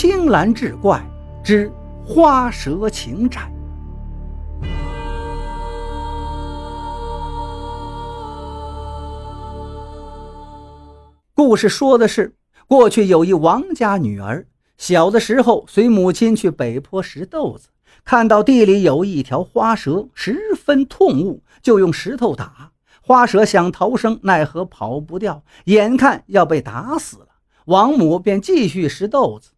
青蓝志怪之花蛇情债。故事说的是，过去有一王家女儿，小的时候随母亲去北坡拾豆子，看到地里有一条花蛇，十分痛恶，就用石头打花蛇，想逃生，奈何跑不掉，眼看要被打死了。王母便继续拾豆子，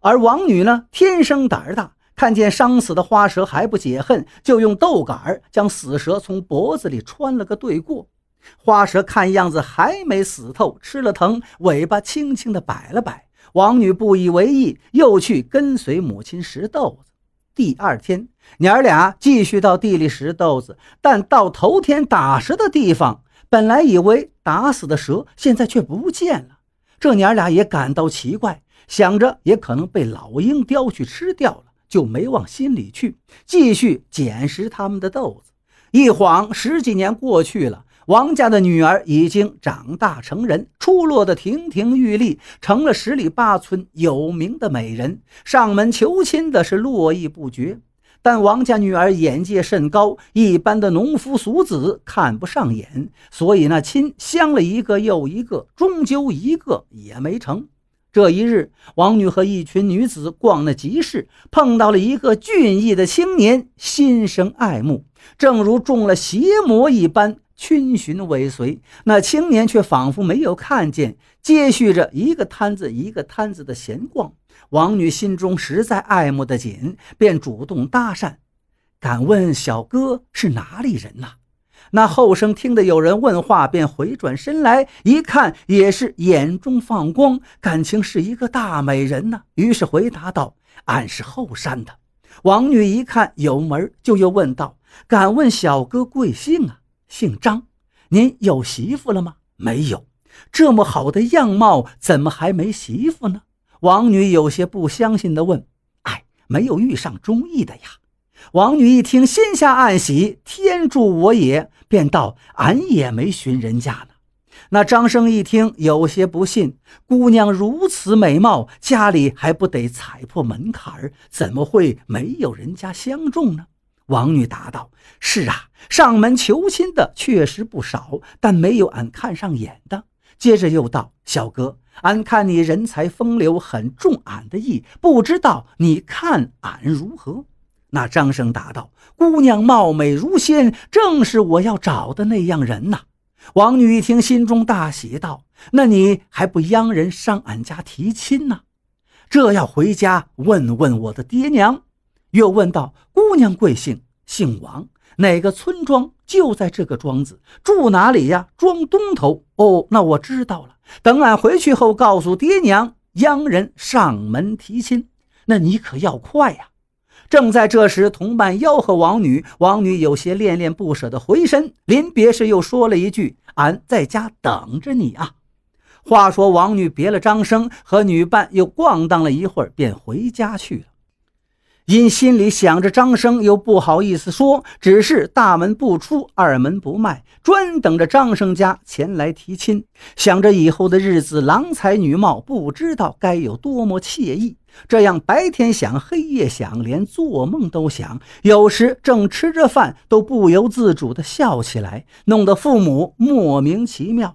而王女呢，天生胆儿大，看见伤死的花蛇还不解恨，就用豆杆将死蛇从脖子里穿了个对过。花蛇看样子还没死透，吃了疼，尾巴轻轻地摆了摆。王女不以为意，又去跟随母亲拾豆子。第二天，娘儿俩继续到地里拾豆子，但到头天打蛇的地方，本来以为打死的蛇，现在却不见了。这娘儿俩也感到奇怪，想着也可能被老鹰叼去吃掉了，就没往心里去，继续捡拾他们的豆子。一晃十几年过去了，王家的女儿已经长大成人，出落得亭亭玉立，成了十里八村有名的美人，上门求亲的是络绎不绝。但王家女儿眼界甚高，一般的农夫俗子看不上眼，所以那亲相了一个又一个，终究一个也没成。这一日，王女和一群女子逛那集市，碰到了一个俊逸的青年，心生爱慕，正如中了邪魔一般，逡巡尾随。那青年却仿佛没有看见，接续着一个摊子一个摊子的闲逛。王女心中实在爱慕的紧，便主动搭讪：“敢问小哥是哪里人呐？”那后生听得有人问话，便回转身来一看，也是眼中放光，感情是一个大美人呢。于是回答道：“俺是后山的。”王女一看有门，就又问道：“敢问小哥贵姓啊？”“姓张。”“您有媳妇了吗？”“没有。”“这么好的样貌，怎么还没媳妇呢？”王女有些不相信地问：“哎，没有遇上中意的呀？”王女一听，心下暗喜，天助我也！便道：“俺也没寻人家呢。”那张生一听，有些不信：“姑娘如此美貌，家里还不得踩破门槛怎么会没有人家相中呢？”王女答道：“是啊，上门求亲的确实不少，但没有俺看上眼的。”接着又道：“小哥。”俺看你人才风流，很中俺的意，不知道你看俺如何？那张生答道：“姑娘貌美如仙，正是我要找的那样人呐。”王女一听，心中大喜，道：“那你还不央人上俺家提亲呢？这要回家问问我的爹娘。”又问道：“姑娘贵姓？姓王，哪个村庄？就在这个庄子，住哪里呀？庄东头。哦，那我知道了。”等俺回去后，告诉爹娘，央人上门提亲。那你可要快呀！正在这时，同伴吆喝王女，王女有些恋恋不舍的回身。临别时，又说了一句：“俺在家等着你啊。”话说，王女别了张生和女伴，又逛荡了一会儿，便回家去了。因心里想着张生，又不好意思说，只是大门不出，二门不迈，专等着张生家前来提亲。想着以后的日子，郎才女貌，不知道该有多么惬意。这样白天想，黑夜想，连做梦都想。有时正吃着饭，都不由自主地笑起来，弄得父母莫名其妙。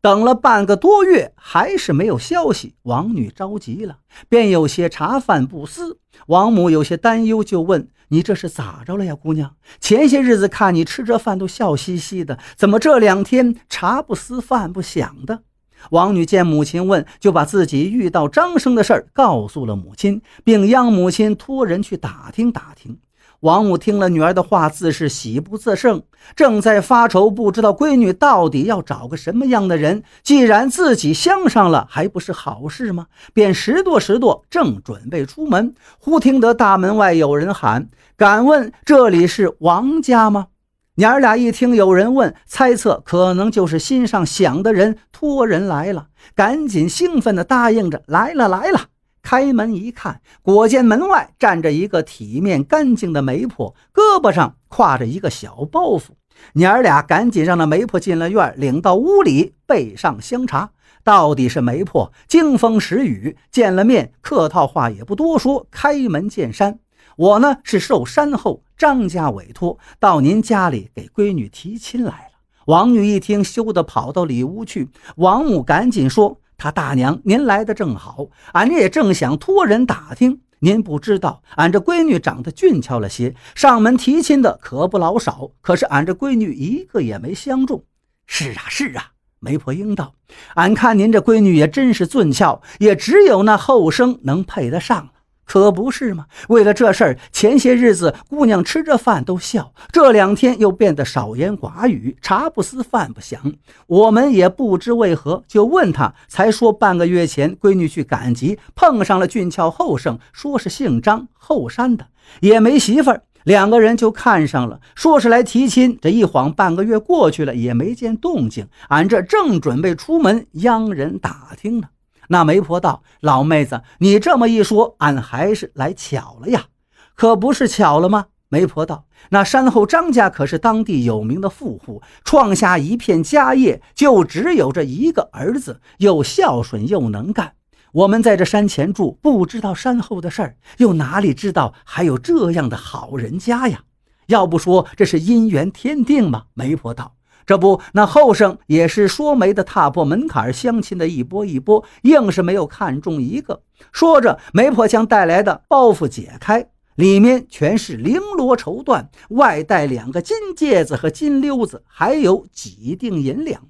等了半个多月，还是没有消息。王女着急了，便有些茶饭不思。王母有些担忧，就问：“你这是咋着了呀，姑娘？前些日子看你吃着饭都笑嘻嘻的，怎么这两天茶不思饭不想的？”王女见母亲问，就把自己遇到张生的事儿告诉了母亲，并央母亲托人去打听打听。王母听了女儿的话，自是喜不自胜，正在发愁，不知道闺女到底要找个什么样的人。既然自己相上了，还不是好事吗？便拾掇拾掇，正准备出门，忽听得大门外有人喊：“敢问这里是王家吗？”娘儿俩一听有人问，猜测可能就是心上想的人托人来了，赶紧兴奋地答应着：“来了，来了。”开门一看，果见门外站着一个体面干净的媒婆，胳膊上挎着一个小包袱。娘儿俩赶紧让那媒婆进了院，领到屋里备上香茶。到底是媒婆惊风时雨，见了面客套话也不多说，开门见山。我呢是受山后张家委托，到您家里给闺女提亲来了。王女一听，羞得跑到里屋去。王母赶紧说：“他大娘，您来的正好，俺这也正想托人打听。您不知道，俺这闺女长得俊俏了些，上门提亲的可不老少。可是俺这闺女一个也没相中。”是啊，是啊。媒婆应道：“俺看您这闺女也真是俊俏，也只有那后生能配得上，可不是吗？为了这事儿，前些日子姑娘吃着饭都笑，这两天又变得少言寡语，茶不思饭不想。我们也不知为何，就问她，才说半个月前闺女去赶集，碰上了俊俏后生，说是姓张，后山的，也没媳妇儿。”两个人就看上了，说是来提亲。这一晃半个月过去了，也没见动静。俺这正准备出门央人打听呢。那媒婆道：“老妹子，你这么一说，俺还是来巧了呀。可不是巧了吗？”媒婆道：“那山后张家可是当地有名的富户，创下一片家业，就只有这一个儿子，又孝顺又能干。”我们在这山前住，不知道山后的事儿，又哪里知道还有这样的好人家呀？要不说这是姻缘天定吗？媒婆道：“这不，那后生也是说媒的，踏破门槛相亲的一波一波，硬是没有看中一个。”说着，媒婆将带来的包袱解开，里面全是绫罗绸缎，外带两个金戒指和金溜子，还有几锭银两。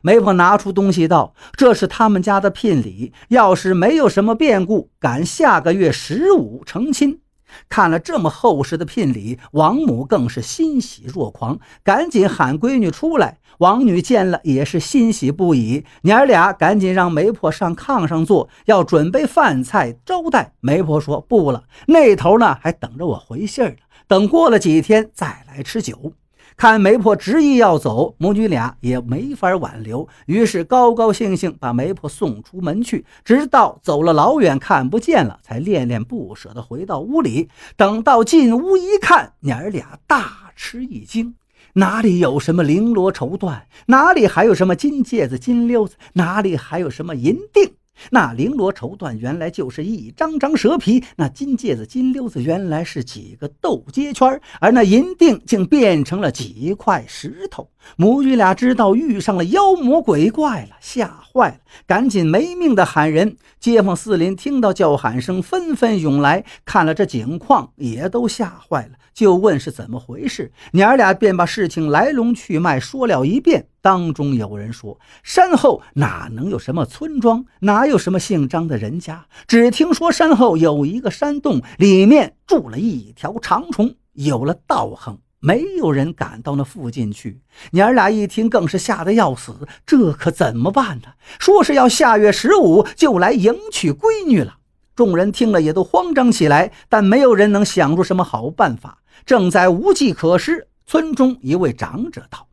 媒婆拿出东西道：“这是他们家的聘礼，要是没有什么变故，赶下个月十五成亲。”看了这么厚实的聘礼，王母更是欣喜若狂，赶紧喊闺女出来。王女见了也是欣喜不已，娘儿俩赶紧让媒婆上炕上坐，要准备饭菜招待。媒婆说：“不了，那头呢还等着我回信儿呢，等过了几天再来吃酒。”看媒婆执意要走，母女俩也没法挽留，于是高高兴兴把媒婆送出门去，直到走了老远看不见了，才恋恋不舍地回到屋里。等到进屋一看，娘儿俩大吃一惊，哪里有什么绫罗绸缎，哪里还有什么金戒指、金溜子，哪里还有什么银锭？那绫罗绸缎原来就是一张张蛇皮，那金戒指、金溜子原来是几个斗街圈，而那银锭竟变成了几块石头。母女俩知道遇上了妖魔鬼怪了，吓坏了，赶紧没命的喊人。街坊四邻听到叫喊声，纷纷涌来，看了这景况，也都吓坏了，就问是怎么回事。娘儿俩便把事情来龙去脉说了一遍。当中有人说：“山后哪能有什么村庄？哪有什么姓张的人家？只听说山后有一个山洞，里面住了一条长虫。有了道行，没有人敢到那附近去。”娘儿俩一听，更是吓得要死。这可怎么办呢？说是要下月十五就来迎娶闺女了。众人听了也都慌张起来，但没有人能想出什么好办法。正在无计可施，村中一位长者道：“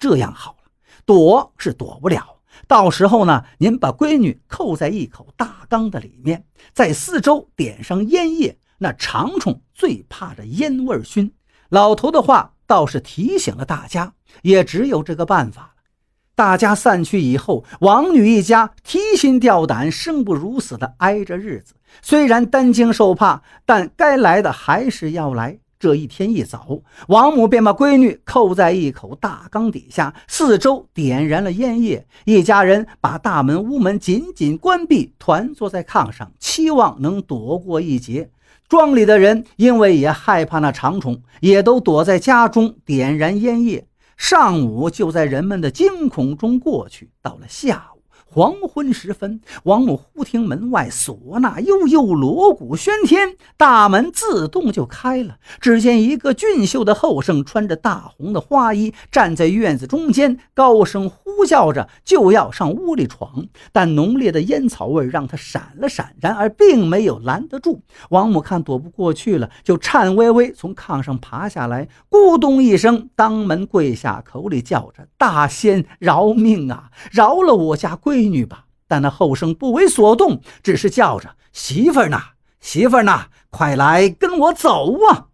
这样好。”躲是躲不了，到时候呢，您把闺女扣在一口大缸的里面，在四周点上烟叶。那长虫最怕这烟味熏。老头的话倒是提醒了大家，也只有这个办法了。大家散去以后，王女一家提心吊胆、生不如死的挨着日子。虽然担惊受怕，但该来的还是要来。这一天一早，王母便把闺女扣在一口大缸底下，四周点燃了烟叶。一家人把大门、屋门紧紧关闭，团坐在炕上，期望能躲过一劫。庄里的人因为也害怕那长虫，也都躲在家中点燃烟叶。上午就在人们的惊恐中过去，到了下午。黄昏时分，王母忽听门外唢呐悠悠，锣鼓喧天，大门自动就开了。只见一个俊秀的后生，穿着大红的花衣，站在院子中间，高声呼叫着，就要上屋里闯。但浓烈的烟草味让他闪了闪，然而并没有拦得住。王母看躲不过去了，就颤巍巍从炕上爬下来，咕咚一声，当门跪下，口里叫着：“大仙饶命啊，饶了我家闺！”闺女吧，但那后生不为所动，只是叫着媳妇儿呢，媳妇儿呢，快来跟我走啊！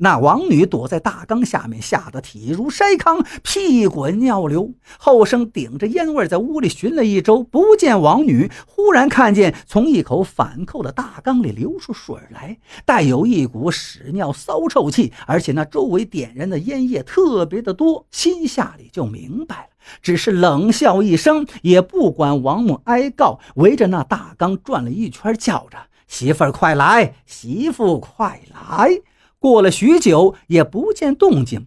那王女躲在大缸下面，吓得体如筛糠，屁滚尿流。后生顶着烟味在屋里寻了一周，不见王女，忽然看见从一口反扣的大缸里流出水来，带有一股屎尿骚臭气，而且那周围点燃的烟叶特别的多，心下里就明白了，只是冷笑一声，也不管王母哀告，围着那大缸转了一圈，叫着：“媳妇儿快来，媳妇快来！”过了许久，也不见动静，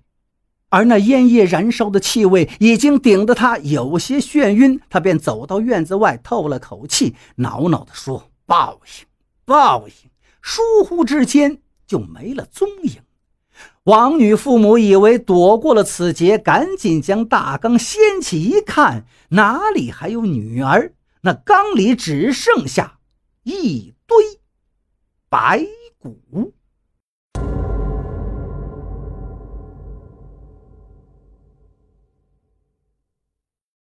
而那烟叶燃烧的气味已经顶得他有些眩晕。他便走到院子外，透了口气，恼恼地说：“报应，报应！”疏忽之间就没了踪影。王女父母以为躲过了此劫，赶紧将大缸掀起一看，哪里还有女儿？那缸里只剩下一堆白骨。